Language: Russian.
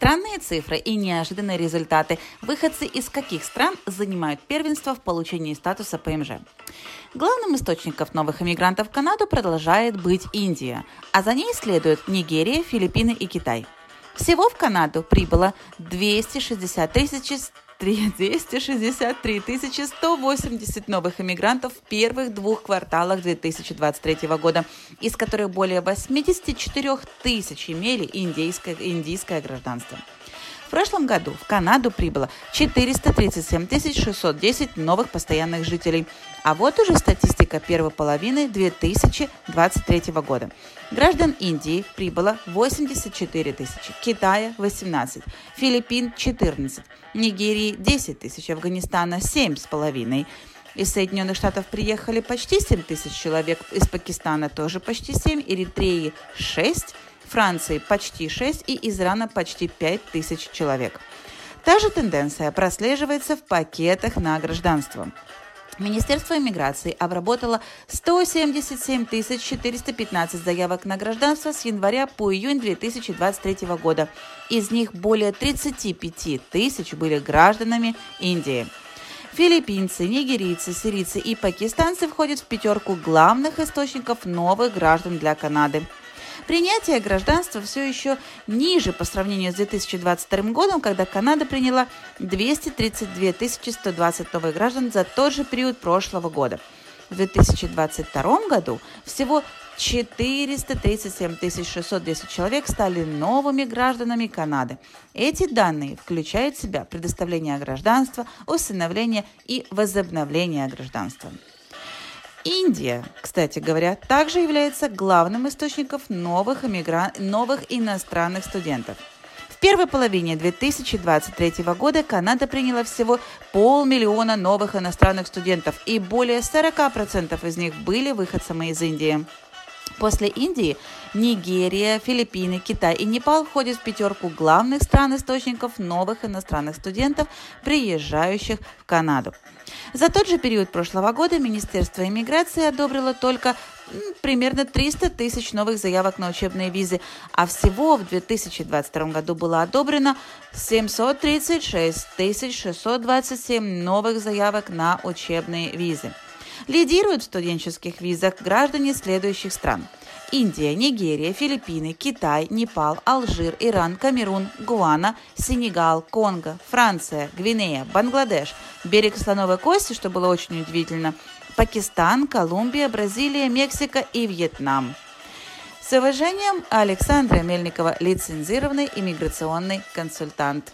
Странные цифры и неожиданные результаты. Выходцы из каких стран занимают первенство в получении статуса ПМЖ? Главным источником новых иммигрантов в Канаду продолжает быть Индия, а за ней следуют Нигерия, Филиппины и Китай. Всего в Канаду прибыло 260 тысяч 263 180 новых иммигрантов в первых двух кварталах 2023 года, из которых более 84 тысяч имели индийское, индийское гражданство. В прошлом году в Канаду прибыло 437 610 новых постоянных жителей. А вот уже статистика первой половины 2023 года. Граждан Индии прибыло 84 тысячи, Китая – 18, Филиппин – 14, Нигерии – 10 тысяч, Афганистана – 7,5, из Соединенных Штатов приехали почти 7 тысяч человек, из Пакистана тоже почти 7, Эритреи – 6, Франции почти 6 и из Ирана почти 5 тысяч человек. Та же тенденция прослеживается в пакетах на гражданство. Министерство иммиграции обработало 177 415 заявок на гражданство с января по июнь 2023 года. Из них более 35 тысяч были гражданами Индии. Филиппинцы, нигерийцы, сирийцы и пакистанцы входят в пятерку главных источников новых граждан для Канады – Принятие гражданства все еще ниже по сравнению с 2022 годом, когда Канада приняла 232 120 новых граждан за тот же период прошлого года. В 2022 году всего 437 610 человек стали новыми гражданами Канады. Эти данные включают в себя предоставление гражданства, усыновление и возобновление гражданства. Индия, кстати говоря, также является главным источником новых, иммигран... новых иностранных студентов. В первой половине 2023 года Канада приняла всего полмиллиона новых иностранных студентов, и более 40% из них были выходцами из Индии. После Индии Нигерия, Филиппины, Китай и Непал входят в пятерку главных стран-источников новых иностранных студентов, приезжающих в Канаду. За тот же период прошлого года Министерство иммиграции одобрило только примерно 300 тысяч новых заявок на учебные визы, а всего в 2022 году было одобрено 736 627 новых заявок на учебные визы. Лидируют в студенческих визах граждане следующих стран. Индия, Нигерия, Филиппины, Китай, Непал, Алжир, Иран, Камерун, Гуана, Сенегал, Конго, Франция, Гвинея, Бангладеш, берег Слоновой Кости, что было очень удивительно, Пакистан, Колумбия, Бразилия, Мексика и Вьетнам. С уважением, Александра Мельникова, лицензированный иммиграционный консультант.